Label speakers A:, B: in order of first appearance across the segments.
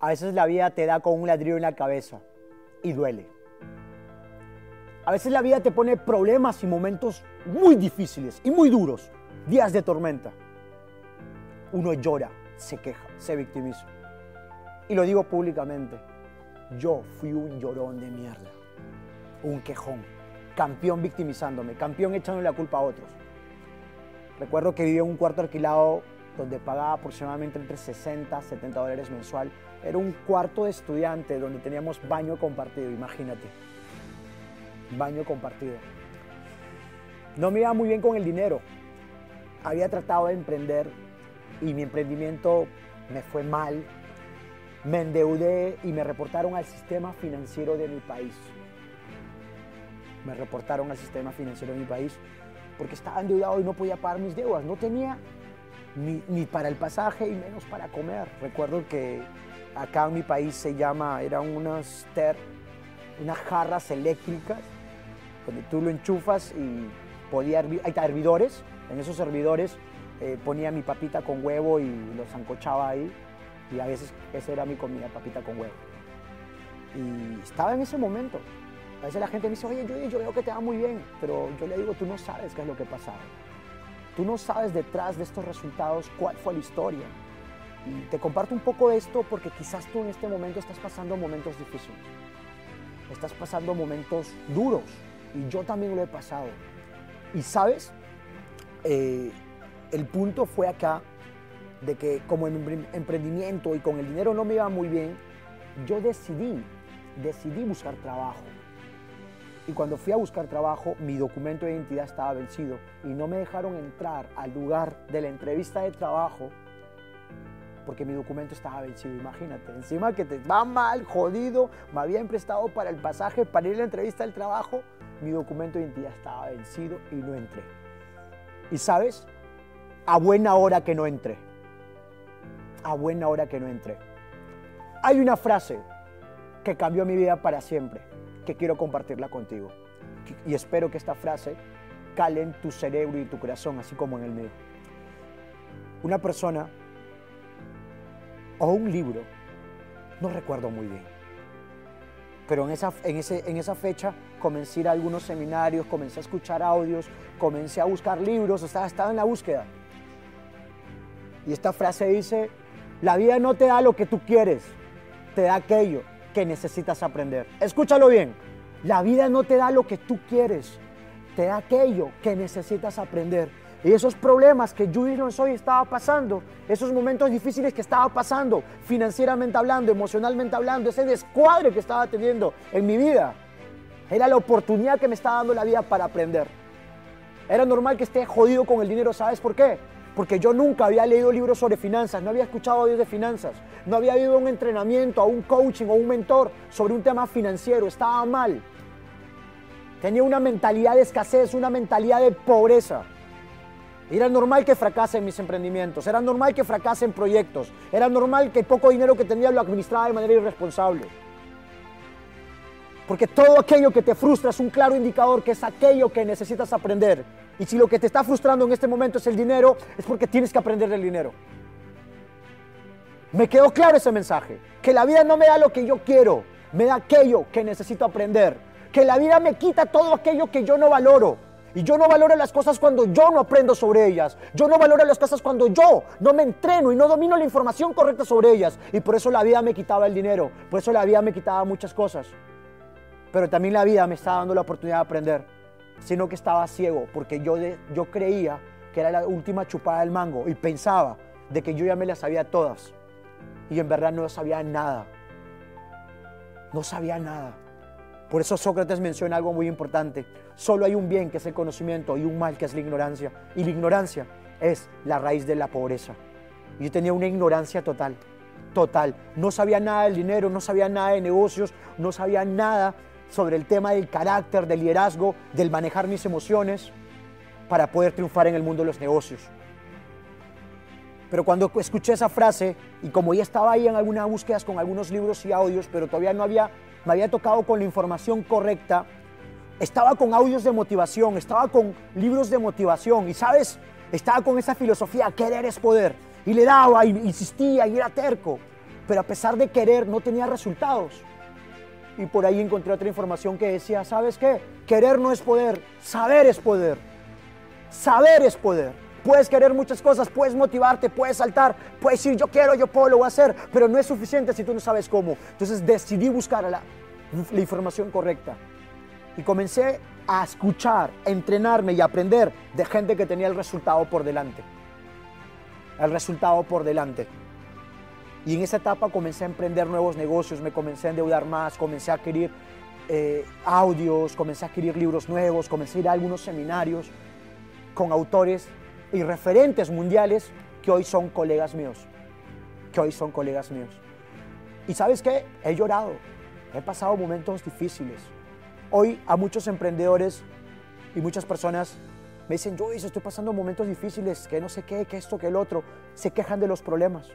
A: A veces la vida te da con un ladrillo en la cabeza y duele. A veces la vida te pone problemas y momentos muy difíciles y muy duros, días de tormenta. Uno llora, se queja, se victimiza. Y lo digo públicamente, yo fui un llorón de mierda, un quejón, campeón victimizándome, campeón echándole la culpa a otros. Recuerdo que vivía en un cuarto alquilado donde pagaba aproximadamente entre 60 y 70 dólares mensual. Era un cuarto de estudiante donde teníamos baño compartido, imagínate. Baño compartido. No me iba muy bien con el dinero. Había tratado de emprender y mi emprendimiento me fue mal. Me endeudé y me reportaron al sistema financiero de mi país. Me reportaron al sistema financiero de mi país porque estaba endeudado y no podía pagar mis deudas. No tenía ni, para el pasaje y menos para comer. Recuerdo que acá en mi país se llama, eran unas, ter, unas jarras eléctricas donde tú lo enchufas y podía hervir, hay hervidores, en esos hervidores eh, ponía mi papita con huevo y lo zancochaba ahí y a veces esa era mi comida, papita con huevo. Y estaba en ese momento. A veces la gente me dice, oye, yo, yo veo que te va muy bien, pero yo le digo, tú no sabes qué es lo que pasaba. Tú no sabes detrás de estos resultados cuál fue la historia. Y te comparto un poco de esto porque quizás tú en este momento estás pasando momentos difíciles. Estás pasando momentos duros. Y yo también lo he pasado. Y sabes, eh, el punto fue acá de que como en emprendimiento y con el dinero no me iba muy bien, yo decidí, decidí buscar trabajo. Y cuando fui a buscar trabajo, mi documento de identidad estaba vencido y no me dejaron entrar al lugar de la entrevista de trabajo porque mi documento estaba vencido. Imagínate, encima que te va mal, jodido, me habían prestado para el pasaje, para ir a la entrevista del trabajo, mi documento de identidad estaba vencido y no entré. Y sabes, a buena hora que no entré. A buena hora que no entré. Hay una frase que cambió mi vida para siempre que quiero compartirla contigo. Y espero que esta frase cale en tu cerebro y tu corazón, así como en el mío. Una persona o un libro, no recuerdo muy bien, pero en esa, en ese, en esa fecha comencé a ir a algunos seminarios, comencé a escuchar audios, comencé a buscar libros, estaba, estaba en la búsqueda. Y esta frase dice, la vida no te da lo que tú quieres, te da aquello necesitas aprender. Escúchalo bien, la vida no te da lo que tú quieres, te da aquello que necesitas aprender. Y esos problemas que yo hoy estaba pasando, esos momentos difíciles que estaba pasando, financieramente hablando, emocionalmente hablando, ese descuadre que estaba teniendo en mi vida, era la oportunidad que me estaba dando la vida para aprender. Era normal que esté jodido con el dinero, ¿sabes por qué? Porque yo nunca había leído libros sobre finanzas, no había escuchado audios de finanzas, no había ido a un entrenamiento, a un coaching o un mentor sobre un tema financiero, estaba mal. Tenía una mentalidad de escasez, una mentalidad de pobreza. Era normal que fracase en mis emprendimientos, era normal que fracase en proyectos, era normal que el poco dinero que tenía lo administraba de manera irresponsable. Porque todo aquello que te frustra es un claro indicador que es aquello que necesitas aprender y si lo que te está frustrando en este momento es el dinero, es porque tienes que aprender del dinero. Me quedó claro ese mensaje, que la vida no me da lo que yo quiero, me da aquello que necesito aprender, que la vida me quita todo aquello que yo no valoro. Y yo no valoro las cosas cuando yo no aprendo sobre ellas. Yo no valoro las cosas cuando yo no me entreno y no domino la información correcta sobre ellas. Y por eso la vida me quitaba el dinero. Por eso la vida me quitaba muchas cosas. Pero también la vida me estaba dando la oportunidad de aprender sino que estaba ciego, porque yo, yo creía que era la última chupada del mango y pensaba de que yo ya me las sabía todas. Y en verdad no sabía nada. No sabía nada. Por eso Sócrates menciona algo muy importante. Solo hay un bien que es el conocimiento y un mal que es la ignorancia. Y la ignorancia es la raíz de la pobreza. Yo tenía una ignorancia total, total. No sabía nada del dinero, no sabía nada de negocios, no sabía nada sobre el tema del carácter, del liderazgo, del manejar mis emociones para poder triunfar en el mundo de los negocios. Pero cuando escuché esa frase y como ya estaba ahí en algunas búsquedas con algunos libros y audios, pero todavía no había, me había tocado con la información correcta, estaba con audios de motivación, estaba con libros de motivación y sabes, estaba con esa filosofía, querer es poder. Y le daba, insistía, y era terco. pero a pesar de querer no tenía resultados. Y por ahí encontré otra información que decía, ¿sabes qué? Querer no es poder, saber es poder. Saber es poder. Puedes querer muchas cosas, puedes motivarte, puedes saltar, puedes decir yo quiero, yo puedo, lo voy a hacer, pero no es suficiente si tú no sabes cómo. Entonces decidí buscar la, la información correcta y comencé a escuchar, entrenarme y aprender de gente que tenía el resultado por delante. El resultado por delante. Y en esa etapa comencé a emprender nuevos negocios, me comencé a endeudar más, comencé a adquirir eh, audios, comencé a adquirir libros nuevos, comencé a ir a algunos seminarios con autores y referentes mundiales que hoy son colegas míos, que hoy son colegas míos. Y sabes qué, he llorado, he pasado momentos difíciles. Hoy a muchos emprendedores y muchas personas me dicen, yo estoy pasando momentos difíciles, que no sé qué, que esto, que el otro, se quejan de los problemas.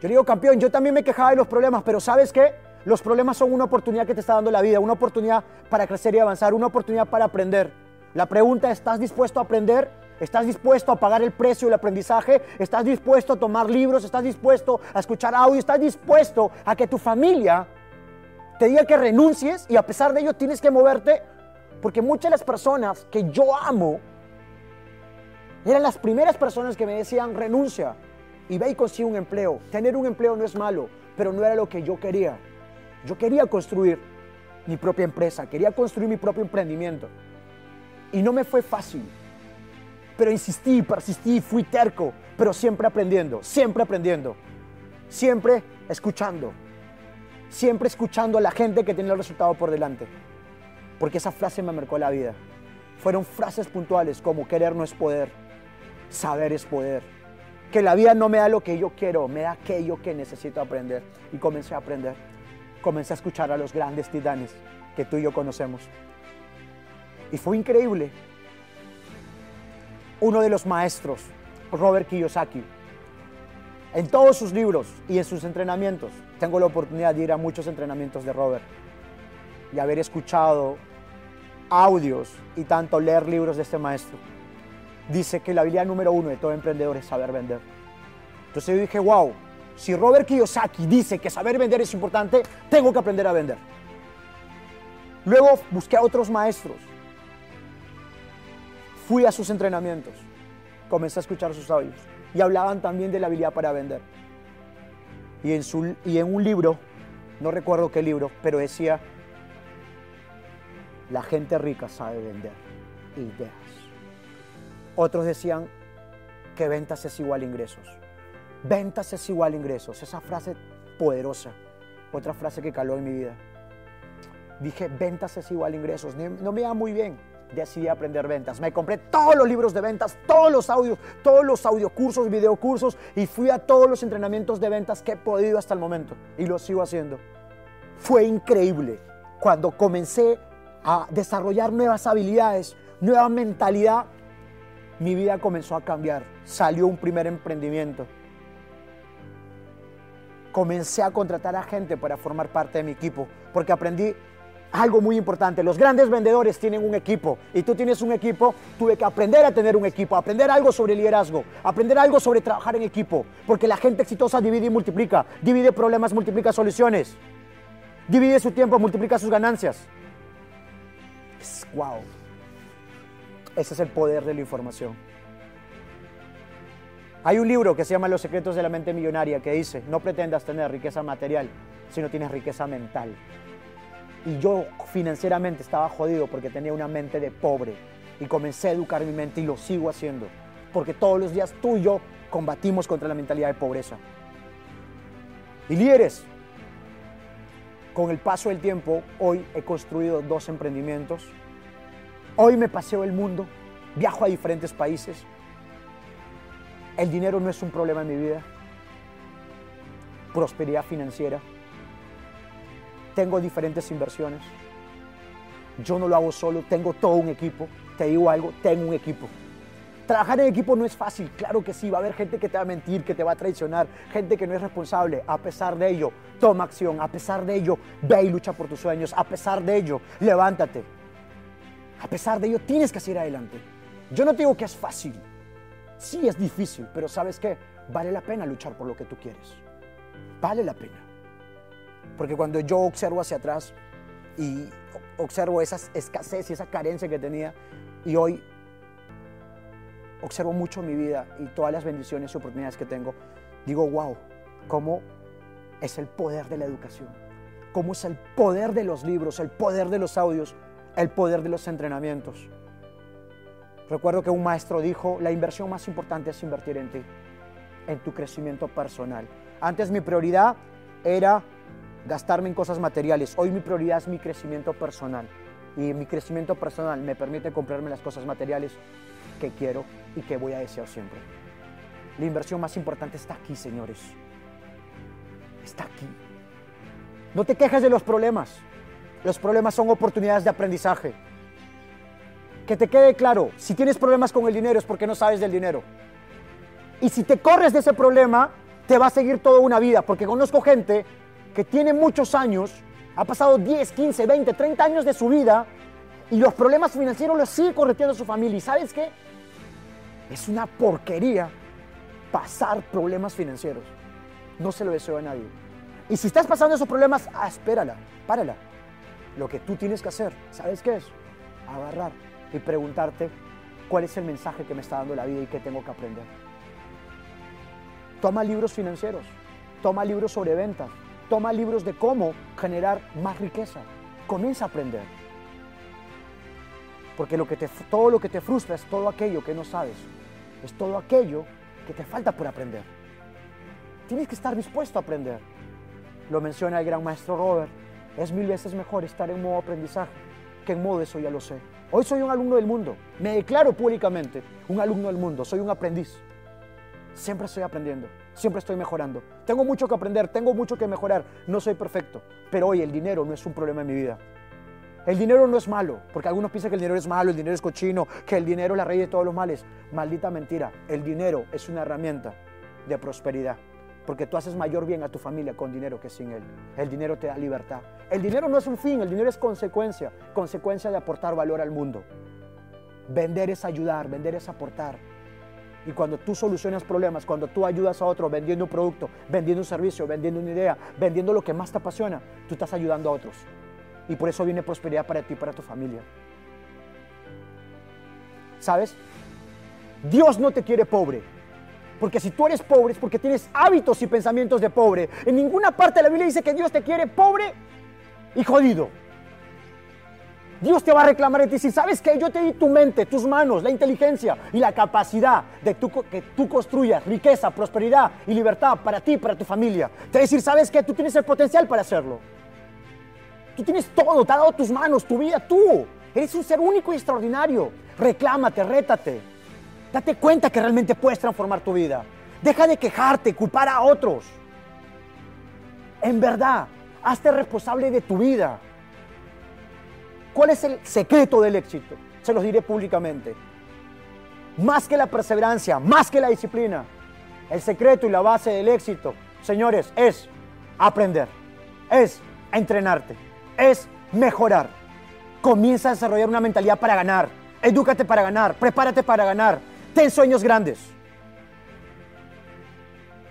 A: Yo digo, campeón, yo también me quejaba de los problemas, pero ¿sabes qué? Los problemas son una oportunidad que te está dando la vida, una oportunidad para crecer y avanzar, una oportunidad para aprender. La pregunta, ¿estás dispuesto a aprender? ¿Estás dispuesto a pagar el precio del aprendizaje? ¿Estás dispuesto a tomar libros? ¿Estás dispuesto a escuchar audio? ¿Estás dispuesto a que tu familia te diga que renuncies y a pesar de ello tienes que moverte? Porque muchas de las personas que yo amo eran las primeras personas que me decían renuncia y ve y consigue un empleo. Tener un empleo no es malo, pero no era lo que yo quería. Yo quería construir mi propia empresa, quería construir mi propio emprendimiento. Y no me fue fácil. Pero insistí, persistí, fui terco, pero siempre aprendiendo, siempre aprendiendo, siempre escuchando, siempre escuchando a la gente que tiene el resultado por delante. Porque esa frase me marcó la vida. Fueron frases puntuales como querer no es poder, saber es poder. Que la vida no me da lo que yo quiero, me da aquello que necesito aprender. Y comencé a aprender. Comencé a escuchar a los grandes titanes que tú y yo conocemos. Y fue increíble. Uno de los maestros, Robert Kiyosaki, en todos sus libros y en sus entrenamientos, tengo la oportunidad de ir a muchos entrenamientos de Robert y haber escuchado audios y tanto leer libros de este maestro. Dice que la habilidad número uno de todo emprendedor es saber vender. Entonces yo dije, wow, si Robert Kiyosaki dice que saber vender es importante, tengo que aprender a vender. Luego busqué a otros maestros Fui a sus entrenamientos, comencé a escuchar sus audios y hablaban también de la habilidad para vender. Y en, su, y en un libro, no recuerdo qué libro, pero decía, la gente rica sabe vender ideas. Otros decían que ventas es igual a ingresos. Ventas es igual a ingresos. Esa frase poderosa. Otra frase que caló en mi vida. Dije, ventas es igual a ingresos. No me iba muy bien decidí aprender ventas. Me compré todos los libros de ventas, todos los audios, todos los audiocursos, videocursos y fui a todos los entrenamientos de ventas que he podido hasta el momento y lo sigo haciendo. Fue increíble cuando comencé a desarrollar nuevas habilidades, nueva mentalidad. Mi vida comenzó a cambiar. Salió un primer emprendimiento. Comencé a contratar a gente para formar parte de mi equipo porque aprendí algo muy importante. Los grandes vendedores tienen un equipo y tú tienes un equipo. Tuve que aprender a tener un equipo, aprender algo sobre liderazgo, aprender algo sobre trabajar en equipo, porque la gente exitosa divide y multiplica, divide problemas, multiplica soluciones, divide su tiempo, multiplica sus ganancias. wow. Ese es el poder de la información. Hay un libro que se llama Los secretos de la mente millonaria que dice, no pretendas tener riqueza material si no tienes riqueza mental y yo financieramente estaba jodido porque tenía una mente de pobre y comencé a educar mi mente y lo sigo haciendo porque todos los días tú y yo combatimos contra la mentalidad de pobreza. Y líderes, con el paso del tiempo, hoy he construido dos emprendimientos. Hoy me paseo el mundo, viajo a diferentes países. El dinero no es un problema en mi vida. Prosperidad financiera tengo diferentes inversiones. Yo no lo hago solo, tengo todo un equipo. Te digo algo, tengo un equipo. Trabajar en equipo no es fácil, claro que sí, va a haber gente que te va a mentir, que te va a traicionar, gente que no es responsable. A pesar de ello, toma acción, a pesar de ello, ve y lucha por tus sueños, a pesar de ello, levántate. A pesar de ello, tienes que seguir adelante. Yo no te digo que es fácil, sí es difícil, pero ¿sabes qué? Vale la pena luchar por lo que tú quieres. vale la pena. Porque cuando yo observo hacia atrás y observo esa escasez y esa carencia que tenía, y hoy observo mucho mi vida y todas las bendiciones y oportunidades que tengo, digo, wow, cómo es el poder de la educación, cómo es el poder de los libros, el poder de los audios, el poder de los entrenamientos. Recuerdo que un maestro dijo, la inversión más importante es invertir en ti, en tu crecimiento personal. Antes mi prioridad era gastarme en cosas materiales, hoy mi prioridad es mi crecimiento personal. Y mi crecimiento personal me permite comprarme las cosas materiales que quiero y que voy a desear siempre. La inversión más importante está aquí, señores. Está aquí. No te quejes de los problemas. Los problemas son oportunidades de aprendizaje. Que te quede claro, si tienes problemas con el dinero es porque no sabes del dinero. Y si te corres de ese problema, te va a seguir toda una vida, porque conozco gente que tiene muchos años, ha pasado 10, 15, 20, 30 años de su vida y los problemas financieros los sigue correteando su familia. ¿Y sabes qué? Es una porquería pasar problemas financieros. No se lo deseo a nadie. Y si estás pasando esos problemas, ah, espérala, párala. Lo que tú tienes que hacer, ¿sabes qué es? Agarrar y preguntarte cuál es el mensaje que me está dando la vida y qué tengo que aprender. Toma libros financieros, toma libros sobre ventas, toma libros de cómo generar más riqueza. Comienza a aprender. Porque lo que te, todo lo que te frustra es todo aquello que no sabes es todo aquello que te falta por aprender. Tienes que estar dispuesto a aprender. Lo menciona el gran maestro Robert. Es mil veces mejor estar en modo aprendizaje que en modo eso ya lo sé. Hoy soy un alumno del mundo. Me declaro públicamente un alumno del mundo. Soy un aprendiz. Siempre estoy aprendiendo. Siempre estoy mejorando. Tengo mucho que aprender. Tengo mucho que mejorar. No soy perfecto. Pero hoy el dinero no es un problema en mi vida. El dinero no es malo, porque algunos piensan que el dinero es malo, el dinero es cochino, que el dinero es la raíz de todos los males. Maldita mentira. El dinero es una herramienta de prosperidad, porque tú haces mayor bien a tu familia con dinero que sin él. El dinero te da libertad. El dinero no es un fin, el dinero es consecuencia, consecuencia de aportar valor al mundo. Vender es ayudar, vender es aportar. Y cuando tú solucionas problemas, cuando tú ayudas a otro vendiendo un producto, vendiendo un servicio, vendiendo una idea, vendiendo lo que más te apasiona, tú estás ayudando a otros. Y por eso viene prosperidad para ti y para tu familia. ¿Sabes? Dios no te quiere pobre. Porque si tú eres pobre es porque tienes hábitos y pensamientos de pobre. En ninguna parte de la Biblia dice que Dios te quiere pobre y jodido. Dios te va a reclamar de ti. Si sabes que yo te di tu mente, tus manos, la inteligencia y la capacidad de que tú construyas riqueza, prosperidad y libertad para ti para tu familia. Te va a decir, ¿sabes que Tú tienes el potencial para hacerlo. Tú tienes todo, te ha dado tus manos, tu vida, tú. Eres un ser único y extraordinario. Reclámate, rétate. Date cuenta que realmente puedes transformar tu vida. Deja de quejarte, culpar a otros. En verdad, hazte responsable de tu vida. ¿Cuál es el secreto del éxito? Se los diré públicamente. Más que la perseverancia, más que la disciplina, el secreto y la base del éxito, señores, es aprender, es entrenarte es mejorar. Comienza a desarrollar una mentalidad para ganar. Edúcate para ganar. Prepárate para ganar. Ten sueños grandes.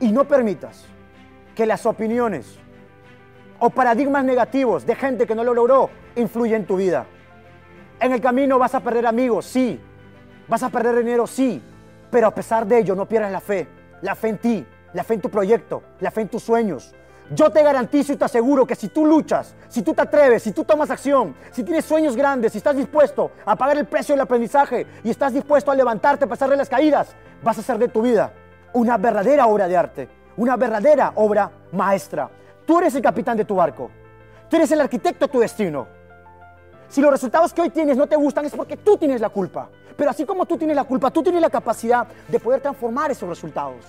A: Y no permitas que las opiniones o paradigmas negativos de gente que no lo logró influyan en tu vida. En el camino vas a perder amigos, sí. Vas a perder dinero, sí. Pero a pesar de ello, no pierdas la fe. La fe en ti, la fe en tu proyecto, la fe en tus sueños, yo te garantizo y te aseguro que si tú luchas, si tú te atreves, si tú tomas acción, si tienes sueños grandes, si estás dispuesto a pagar el precio del aprendizaje y estás dispuesto a levantarte a pasar de las caídas, vas a hacer de tu vida una verdadera obra de arte, una verdadera obra maestra. Tú eres el capitán de tu barco. Tú eres el arquitecto de tu destino. Si los resultados que hoy tienes no te gustan es porque tú tienes la culpa. Pero así como tú tienes la culpa, tú tienes la capacidad de poder transformar esos resultados.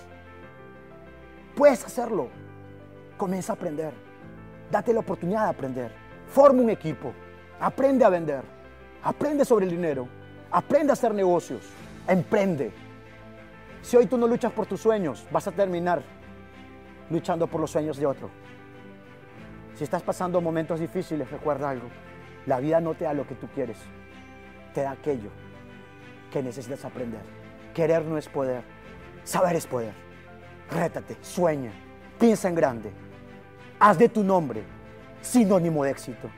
A: Puedes hacerlo. Comienza a aprender. Date la oportunidad de aprender. Forma un equipo. Aprende a vender. Aprende sobre el dinero. Aprende a hacer negocios. Emprende. Si hoy tú no luchas por tus sueños, vas a terminar luchando por los sueños de otro. Si estás pasando momentos difíciles, recuerda algo. La vida no te da lo que tú quieres. Te da aquello que necesitas aprender. Querer no es poder. Saber es poder. Rétate, sueña Piensa en grande. Haz de tu nombre sinónimo de éxito.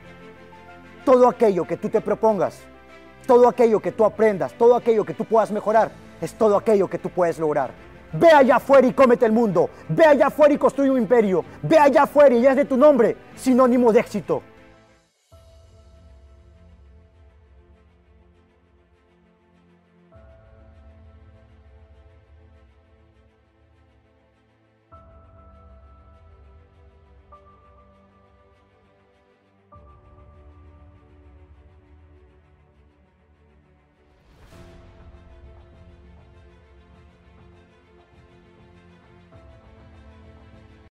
A: Todo aquello que tú te propongas, todo aquello que tú aprendas, todo aquello que tú puedas mejorar, es todo aquello que tú puedes lograr. Ve allá afuera y cómete el mundo. Ve allá afuera y construye un imperio. Ve allá afuera y haz de tu nombre sinónimo de éxito.